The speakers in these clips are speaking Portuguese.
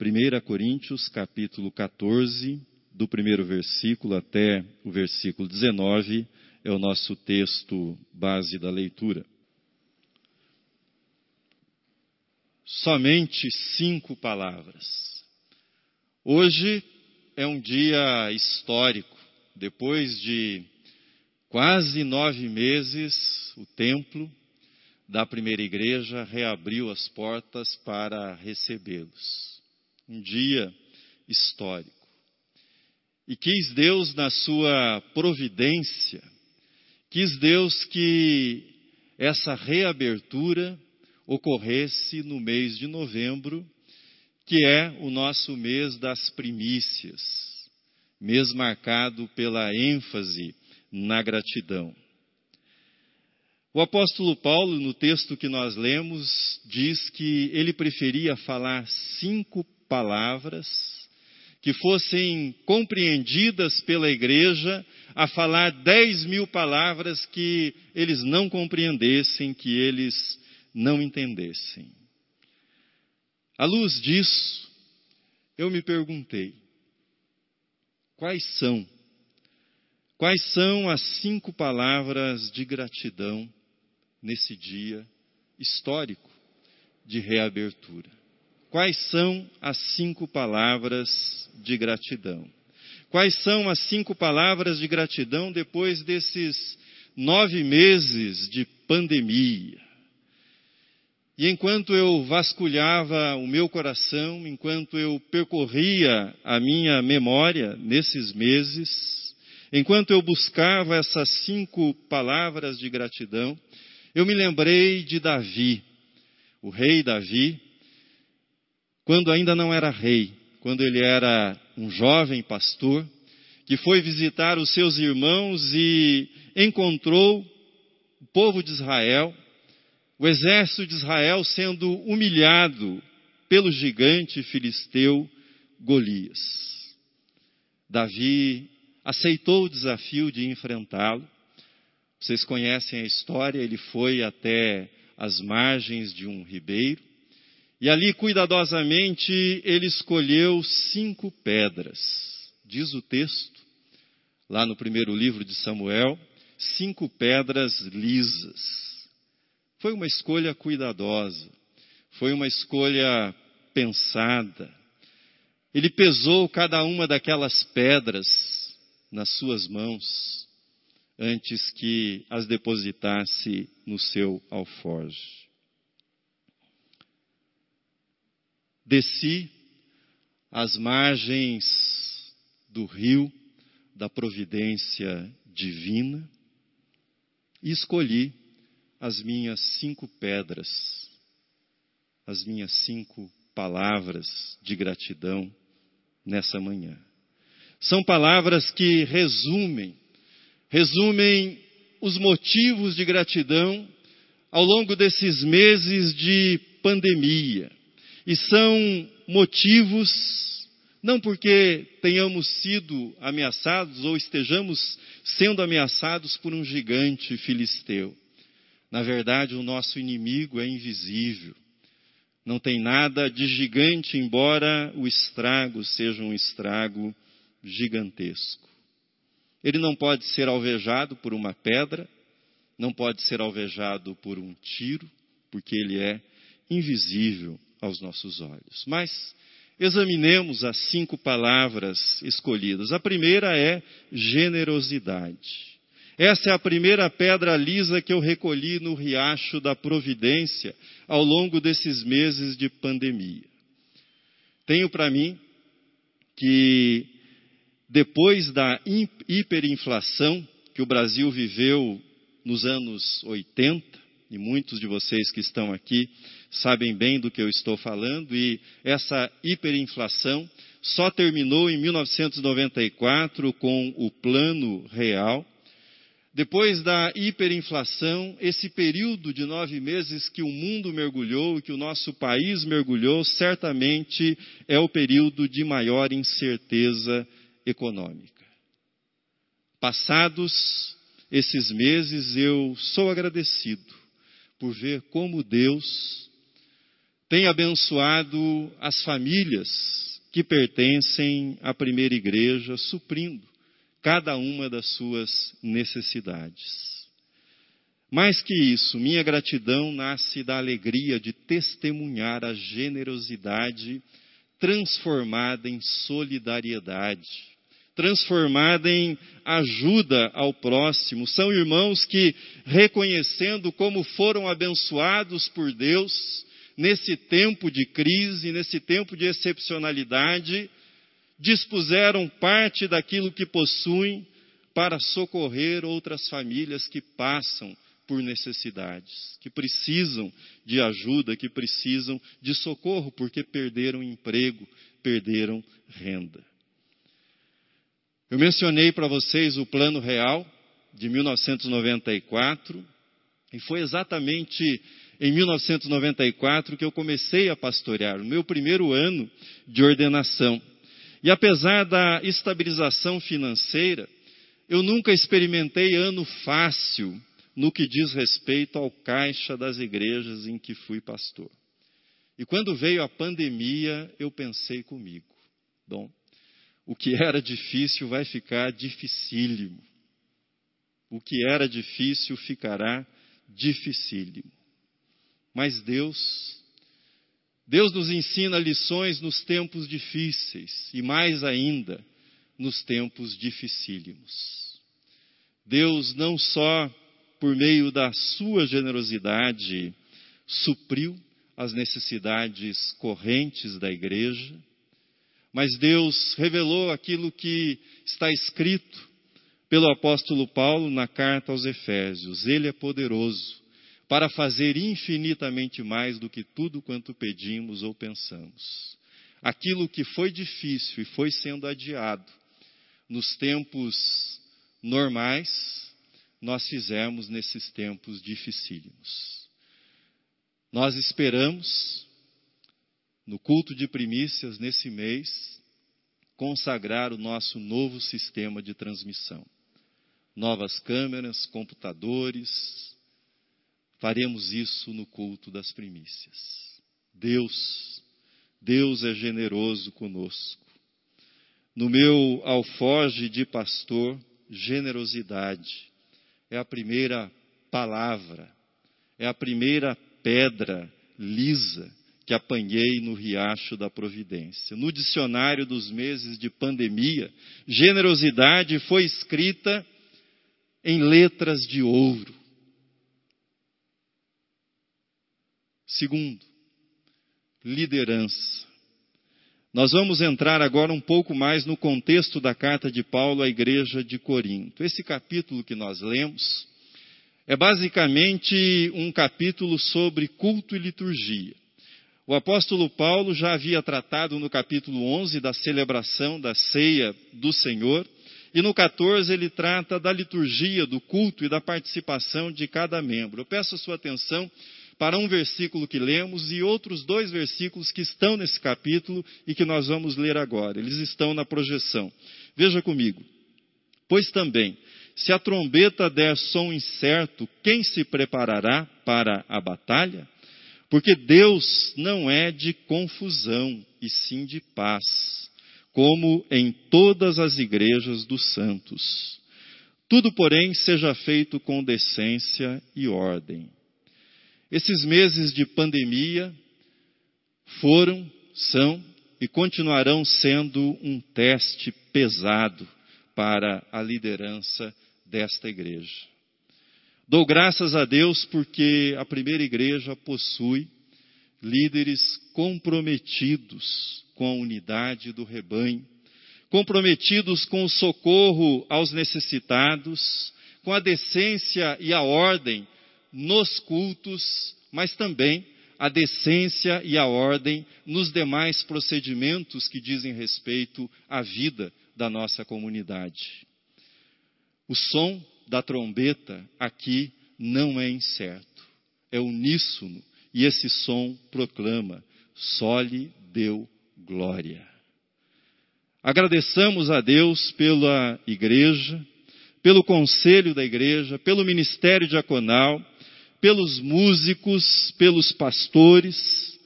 1 Coríntios, capítulo 14, do primeiro versículo até o versículo 19, é o nosso texto base da leitura. Somente cinco palavras. Hoje é um dia histórico. Depois de quase nove meses, o templo da primeira igreja reabriu as portas para recebê-los. Um dia histórico. E quis Deus, na sua providência, quis Deus que essa reabertura ocorresse no mês de novembro, que é o nosso mês das primícias, mês marcado pela ênfase na gratidão. O apóstolo Paulo, no texto que nós lemos, diz que ele preferia falar cinco palavras que fossem compreendidas pela igreja a falar dez mil palavras que eles não compreendessem, que eles não entendessem. À luz disso, eu me perguntei: quais são? Quais são as cinco palavras de gratidão nesse dia histórico de reabertura. Quais são as cinco palavras de gratidão? Quais são as cinco palavras de gratidão depois desses nove meses de pandemia? E enquanto eu vasculhava o meu coração, enquanto eu percorria a minha memória nesses meses, enquanto eu buscava essas cinco palavras de gratidão, eu me lembrei de Davi, o rei Davi, quando ainda não era rei, quando ele era um jovem pastor, que foi visitar os seus irmãos e encontrou o povo de Israel, o exército de Israel sendo humilhado pelo gigante filisteu Golias. Davi aceitou o desafio de enfrentá-lo vocês conhecem a história, ele foi até as margens de um ribeiro e ali cuidadosamente ele escolheu cinco pedras. Diz o texto, lá no primeiro livro de Samuel, cinco pedras lisas. Foi uma escolha cuidadosa, foi uma escolha pensada. Ele pesou cada uma daquelas pedras nas suas mãos antes que as depositasse no seu alforje. Desci às margens do rio da providência divina e escolhi as minhas cinco pedras, as minhas cinco palavras de gratidão nessa manhã. São palavras que resumem resumem os motivos de gratidão ao longo desses meses de pandemia. E são motivos, não porque tenhamos sido ameaçados ou estejamos sendo ameaçados por um gigante filisteu. Na verdade, o nosso inimigo é invisível. Não tem nada de gigante, embora o estrago seja um estrago gigantesco. Ele não pode ser alvejado por uma pedra, não pode ser alvejado por um tiro, porque ele é invisível aos nossos olhos. Mas examinemos as cinco palavras escolhidas. A primeira é generosidade. Essa é a primeira pedra lisa que eu recolhi no riacho da providência ao longo desses meses de pandemia. Tenho para mim que depois da hiperinflação que o Brasil viveu nos anos 80, e muitos de vocês que estão aqui sabem bem do que eu estou falando, e essa hiperinflação só terminou em 1994 com o Plano Real. Depois da hiperinflação, esse período de nove meses que o mundo mergulhou, que o nosso país mergulhou, certamente é o período de maior incerteza econômica. Passados esses meses, eu sou agradecido por ver como Deus tem abençoado as famílias que pertencem à primeira igreja, suprindo cada uma das suas necessidades. Mais que isso, minha gratidão nasce da alegria de testemunhar a generosidade transformada em solidariedade, transformada em ajuda ao próximo. São irmãos que, reconhecendo como foram abençoados por Deus nesse tempo de crise, nesse tempo de excepcionalidade, dispuseram parte daquilo que possuem para socorrer outras famílias que passam por necessidades, que precisam de ajuda, que precisam de socorro, porque perderam emprego, perderam renda. Eu mencionei para vocês o Plano Real de 1994, e foi exatamente em 1994 que eu comecei a pastorear, o meu primeiro ano de ordenação. E apesar da estabilização financeira, eu nunca experimentei ano fácil no que diz respeito ao caixa das igrejas em que fui pastor. E quando veio a pandemia, eu pensei comigo: bom, o que era difícil vai ficar dificílimo. O que era difícil ficará dificílimo. Mas Deus, Deus nos ensina lições nos tempos difíceis e mais ainda nos tempos dificílimos. Deus não só por meio da sua generosidade, supriu as necessidades correntes da igreja, mas Deus revelou aquilo que está escrito pelo apóstolo Paulo na carta aos Efésios: Ele é poderoso para fazer infinitamente mais do que tudo quanto pedimos ou pensamos. Aquilo que foi difícil e foi sendo adiado nos tempos normais, nós fizemos nesses tempos dificílimos. Nós esperamos, no culto de primícias nesse mês, consagrar o nosso novo sistema de transmissão. Novas câmeras, computadores, faremos isso no culto das primícias. Deus, Deus é generoso conosco. No meu alfoge de pastor, generosidade é a primeira palavra, é a primeira pedra lisa que apanhei no riacho da providência. No dicionário dos meses de pandemia, generosidade foi escrita em letras de ouro. Segundo, liderança. Nós vamos entrar agora um pouco mais no contexto da carta de Paulo à igreja de Corinto. Esse capítulo que nós lemos é basicamente um capítulo sobre culto e liturgia. O apóstolo Paulo já havia tratado no capítulo 11 da celebração da ceia do Senhor, e no 14 ele trata da liturgia, do culto e da participação de cada membro. Eu peço a sua atenção para um versículo que lemos e outros dois versículos que estão nesse capítulo e que nós vamos ler agora. Eles estão na projeção. Veja comigo. Pois também, se a trombeta der som incerto, quem se preparará para a batalha? Porque Deus não é de confusão, e sim de paz, como em todas as igrejas dos santos. Tudo, porém, seja feito com decência e ordem. Esses meses de pandemia foram, são e continuarão sendo um teste pesado para a liderança desta igreja. Dou graças a Deus porque a primeira igreja possui líderes comprometidos com a unidade do rebanho, comprometidos com o socorro aos necessitados, com a decência e a ordem nos cultos, mas também a decência e a ordem nos demais procedimentos que dizem respeito à vida da nossa comunidade. O som da trombeta aqui não é incerto, é uníssono, e esse som proclama: Sole deu glória. Agradeçamos a Deus pela igreja, pelo conselho da igreja, pelo ministério diaconal pelos músicos, pelos pastores,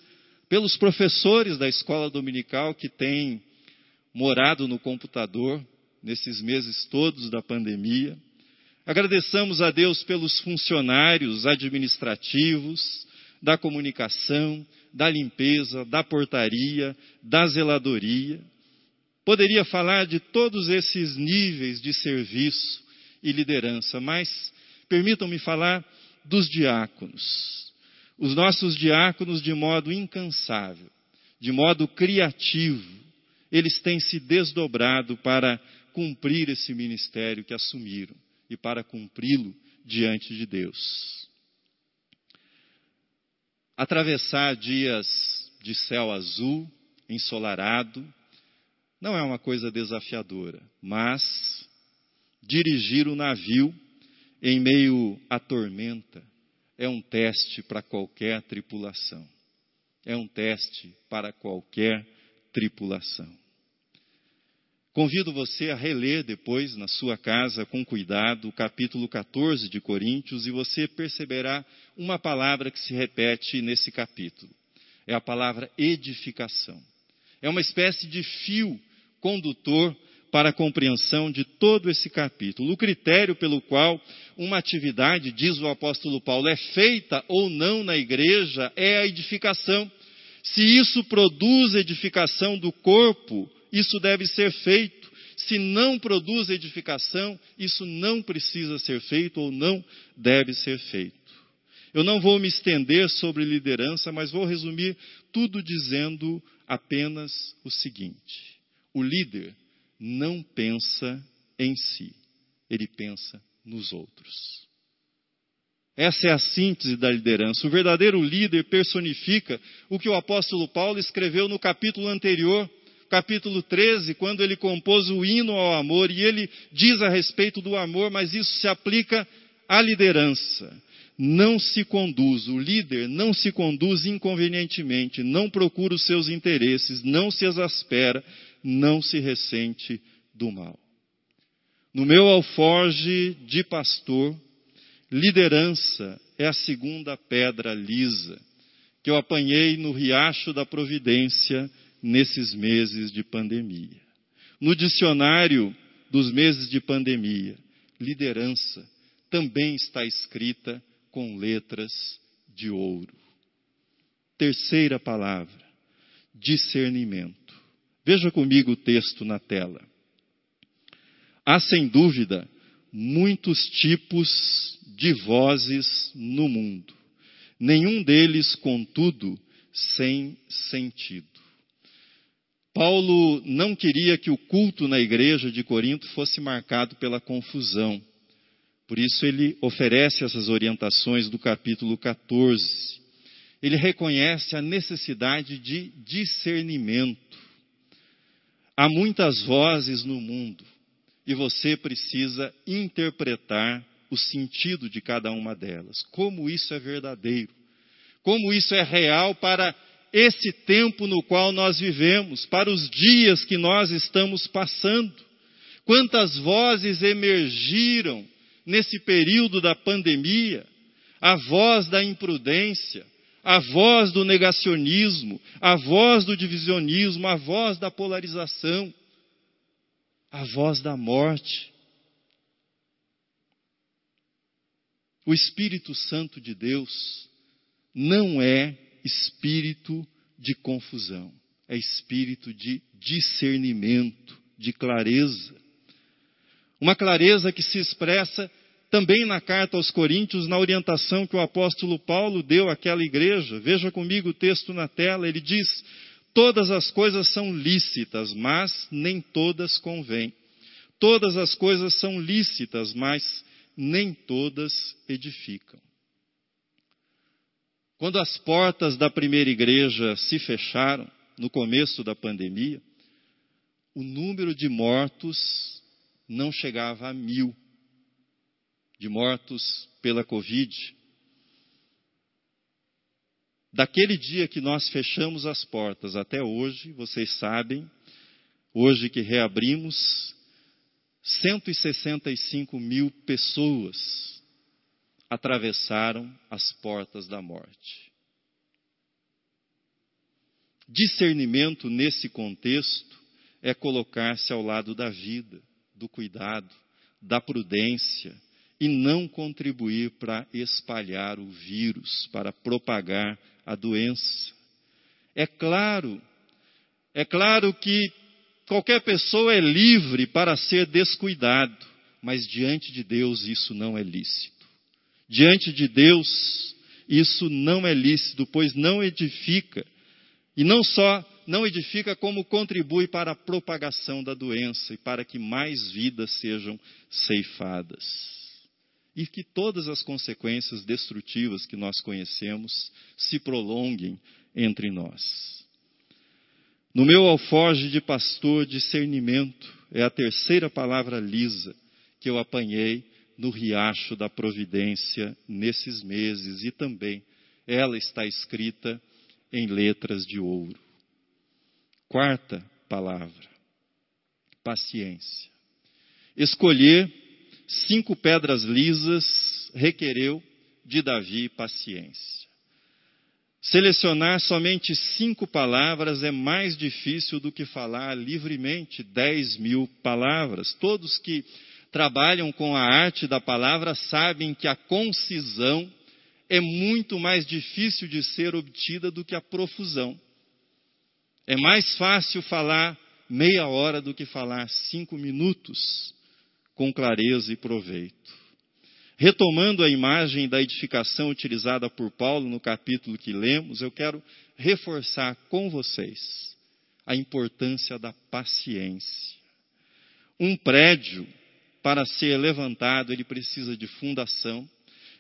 pelos professores da escola dominical que têm morado no computador nesses meses todos da pandemia. Agradeçamos a Deus pelos funcionários administrativos, da comunicação, da limpeza, da portaria, da zeladoria. Poderia falar de todos esses níveis de serviço e liderança, mas permitam-me falar dos diáconos. Os nossos diáconos, de modo incansável, de modo criativo, eles têm se desdobrado para cumprir esse ministério que assumiram e para cumpri-lo diante de Deus. Atravessar dias de céu azul, ensolarado, não é uma coisa desafiadora, mas dirigir o navio em meio à tormenta é um teste para qualquer tripulação. É um teste para qualquer tripulação. Convido você a reler depois na sua casa com cuidado o capítulo 14 de Coríntios e você perceberá uma palavra que se repete nesse capítulo. É a palavra edificação. É uma espécie de fio condutor para a compreensão de todo esse capítulo. O critério pelo qual uma atividade, diz o apóstolo Paulo, é feita ou não na igreja é a edificação. Se isso produz edificação do corpo, isso deve ser feito. Se não produz edificação, isso não precisa ser feito ou não deve ser feito. Eu não vou me estender sobre liderança, mas vou resumir tudo dizendo apenas o seguinte: o líder não pensa em si, ele pensa nos outros. Essa é a síntese da liderança. O verdadeiro líder personifica o que o apóstolo Paulo escreveu no capítulo anterior capítulo 13, quando ele compôs o hino ao amor, e ele diz a respeito do amor, mas isso se aplica à liderança. Não se conduz, o líder não se conduz inconvenientemente, não procura os seus interesses, não se exaspera, não se ressente do mal. No meu alforge de pastor, liderança é a segunda pedra lisa que eu apanhei no riacho da providência nesses meses de pandemia. No dicionário dos meses de pandemia, liderança também está escrita com letras de ouro. Terceira palavra, discernimento. Veja comigo o texto na tela. Há sem dúvida muitos tipos de vozes no mundo, nenhum deles, contudo, sem sentido. Paulo não queria que o culto na igreja de Corinto fosse marcado pela confusão. Por isso ele oferece essas orientações do capítulo 14. Ele reconhece a necessidade de discernimento. Há muitas vozes no mundo e você precisa interpretar o sentido de cada uma delas. Como isso é verdadeiro. Como isso é real para esse tempo no qual nós vivemos, para os dias que nós estamos passando. Quantas vozes emergiram nesse período da pandemia? A voz da imprudência, a voz do negacionismo, a voz do divisionismo, a voz da polarização, a voz da morte. O Espírito Santo de Deus não é espírito de confusão, é espírito de discernimento, de clareza. Uma clareza que se expressa também na carta aos Coríntios, na orientação que o apóstolo Paulo deu àquela igreja. Veja comigo o texto na tela, ele diz: Todas as coisas são lícitas, mas nem todas convêm. Todas as coisas são lícitas, mas nem todas edificam. Quando as portas da primeira igreja se fecharam, no começo da pandemia, o número de mortos não chegava a mil, de mortos pela Covid. Daquele dia que nós fechamos as portas até hoje, vocês sabem, hoje que reabrimos, 165 mil pessoas atravessaram as portas da morte. Discernimento nesse contexto é colocar-se ao lado da vida, do cuidado, da prudência e não contribuir para espalhar o vírus, para propagar a doença. É claro, é claro que qualquer pessoa é livre para ser descuidado, mas diante de Deus isso não é lícito. Diante de Deus isso não é lícito, pois não edifica. E não só não edifica, como contribui para a propagação da doença e para que mais vidas sejam ceifadas. E que todas as consequências destrutivas que nós conhecemos se prolonguem entre nós. No meu alforge de pastor, discernimento é a terceira palavra lisa que eu apanhei no riacho da providência nesses meses e também ela está escrita em letras de ouro. Quarta palavra: paciência. Escolher cinco pedras lisas requereu de Davi paciência. Selecionar somente cinco palavras é mais difícil do que falar livremente dez mil palavras. Todos que trabalham com a arte da palavra sabem que a concisão é muito mais difícil de ser obtida do que a profusão. É mais fácil falar meia hora do que falar cinco minutos com clareza e proveito. Retomando a imagem da edificação utilizada por Paulo no capítulo que lemos, eu quero reforçar com vocês a importância da paciência. Um prédio, para ser levantado, ele precisa de fundação,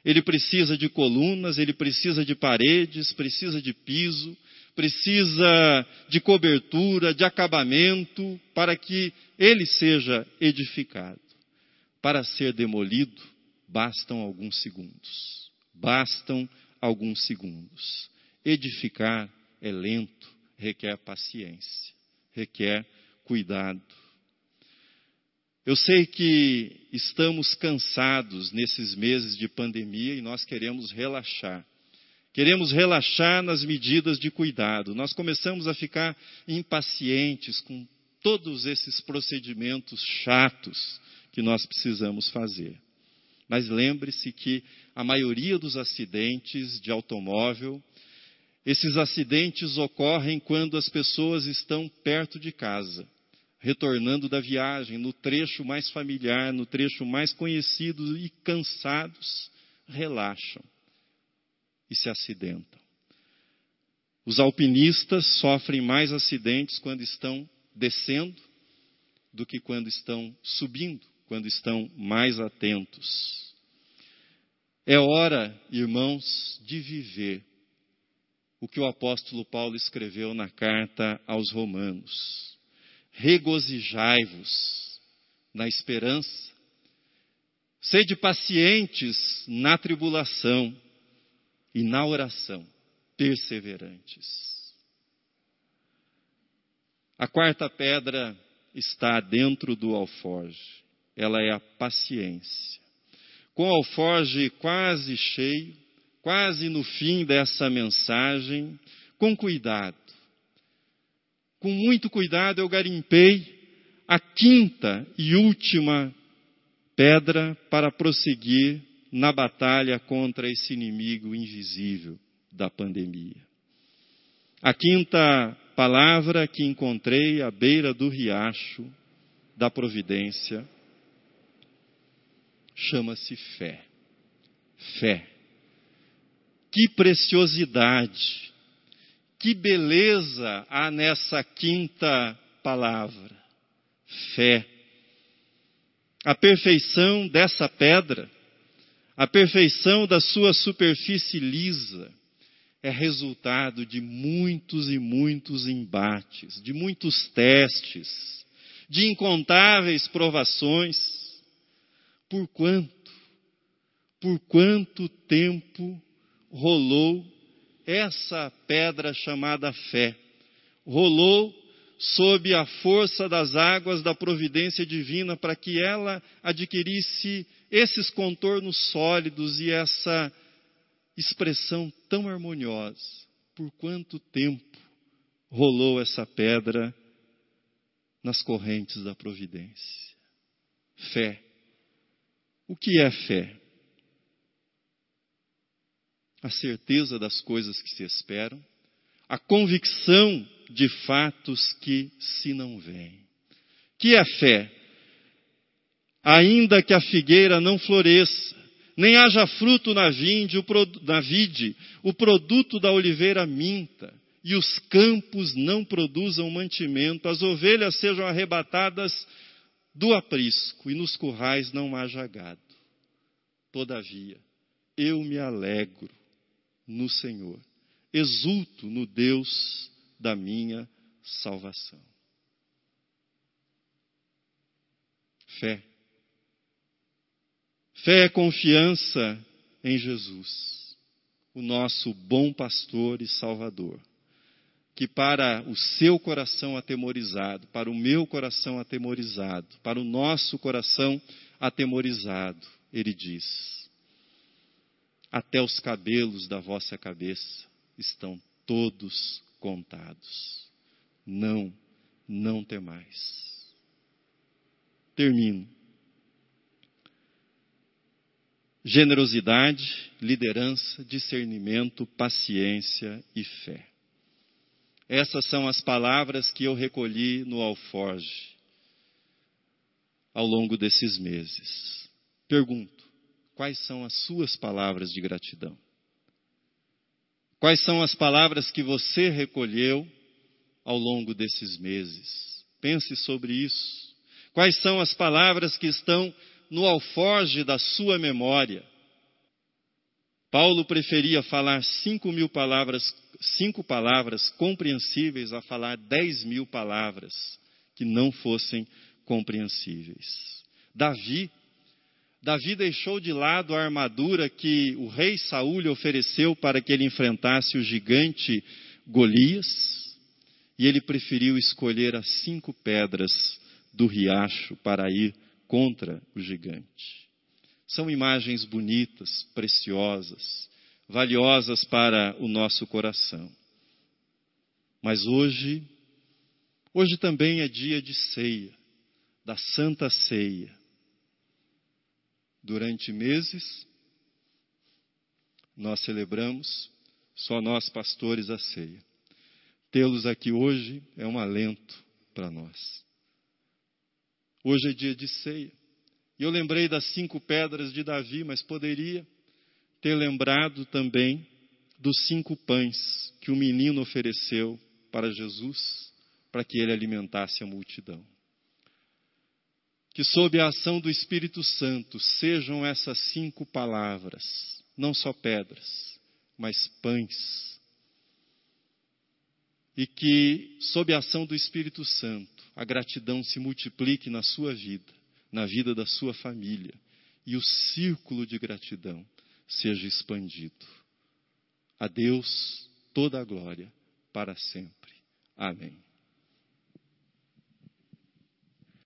ele precisa de colunas, ele precisa de paredes, precisa de piso, precisa de cobertura, de acabamento, para que ele seja edificado. Para ser demolido, bastam alguns segundos. Bastam alguns segundos. Edificar é lento, requer paciência, requer cuidado. Eu sei que estamos cansados nesses meses de pandemia e nós queremos relaxar. Queremos relaxar nas medidas de cuidado. Nós começamos a ficar impacientes com todos esses procedimentos chatos que nós precisamos fazer. Mas lembre-se que a maioria dos acidentes de automóvel, esses acidentes ocorrem quando as pessoas estão perto de casa, retornando da viagem, no trecho mais familiar, no trecho mais conhecido e cansados, relaxam e se acidentam. Os alpinistas sofrem mais acidentes quando estão descendo do que quando estão subindo, quando estão mais atentos. É hora, irmãos, de viver o que o apóstolo Paulo escreveu na carta aos Romanos. Regozijai-vos na esperança, sede pacientes na tribulação e na oração, perseverantes. A quarta pedra está dentro do alforge, ela é a paciência com o alforge quase cheio, quase no fim dessa mensagem, com cuidado. Com muito cuidado eu garimpei a quinta e última pedra para prosseguir na batalha contra esse inimigo invisível da pandemia. A quinta palavra que encontrei à beira do riacho da providência chama-se fé. Fé. Que preciosidade, que beleza há nessa quinta palavra. Fé. A perfeição dessa pedra, a perfeição da sua superfície lisa, é resultado de muitos e muitos embates, de muitos testes, de incontáveis provações por quanto, por quanto tempo rolou essa pedra chamada fé? Rolou sob a força das águas da providência divina para que ela adquirisse esses contornos sólidos e essa expressão tão harmoniosa. Por quanto tempo rolou essa pedra nas correntes da providência. Fé. O que é fé? A certeza das coisas que se esperam, a convicção de fatos que se não veem. Que é fé? Ainda que a figueira não floresça, nem haja fruto na vinde, na vide, o produto da oliveira minta, e os campos não produzam mantimento, as ovelhas sejam arrebatadas do aprisco, e nos currais não haja gado. Todavia, eu me alegro no Senhor, exulto no Deus da minha salvação. Fé. Fé é confiança em Jesus, o nosso bom pastor e salvador que para o seu coração atemorizado, para o meu coração atemorizado, para o nosso coração atemorizado, ele diz: Até os cabelos da vossa cabeça estão todos contados. Não, não temais. Termino. Generosidade, liderança, discernimento, paciência e fé. Essas são as palavras que eu recolhi no alforge ao longo desses meses. Pergunto: quais são as suas palavras de gratidão? Quais são as palavras que você recolheu ao longo desses meses? Pense sobre isso. Quais são as palavras que estão no alforge da sua memória? Paulo preferia falar cinco mil palavras cinco palavras compreensíveis a falar dez mil palavras que não fossem compreensíveis. Davi, Davi deixou de lado a armadura que o rei Saul lhe ofereceu para que ele enfrentasse o gigante Golias, e ele preferiu escolher as cinco pedras do riacho para ir contra o gigante. São imagens bonitas, preciosas, valiosas para o nosso coração. Mas hoje, hoje também é dia de ceia, da Santa Ceia. Durante meses, nós celebramos, só nós pastores, a ceia. Tê-los aqui hoje é um alento para nós. Hoje é dia de ceia. E eu lembrei das cinco pedras de Davi, mas poderia ter lembrado também dos cinco pães que o menino ofereceu para Jesus, para que ele alimentasse a multidão. Que, sob a ação do Espírito Santo, sejam essas cinco palavras, não só pedras, mas pães. E que, sob a ação do Espírito Santo, a gratidão se multiplique na sua vida, na vida da sua família, e o círculo de gratidão seja expandido. A Deus toda a glória para sempre. Amém.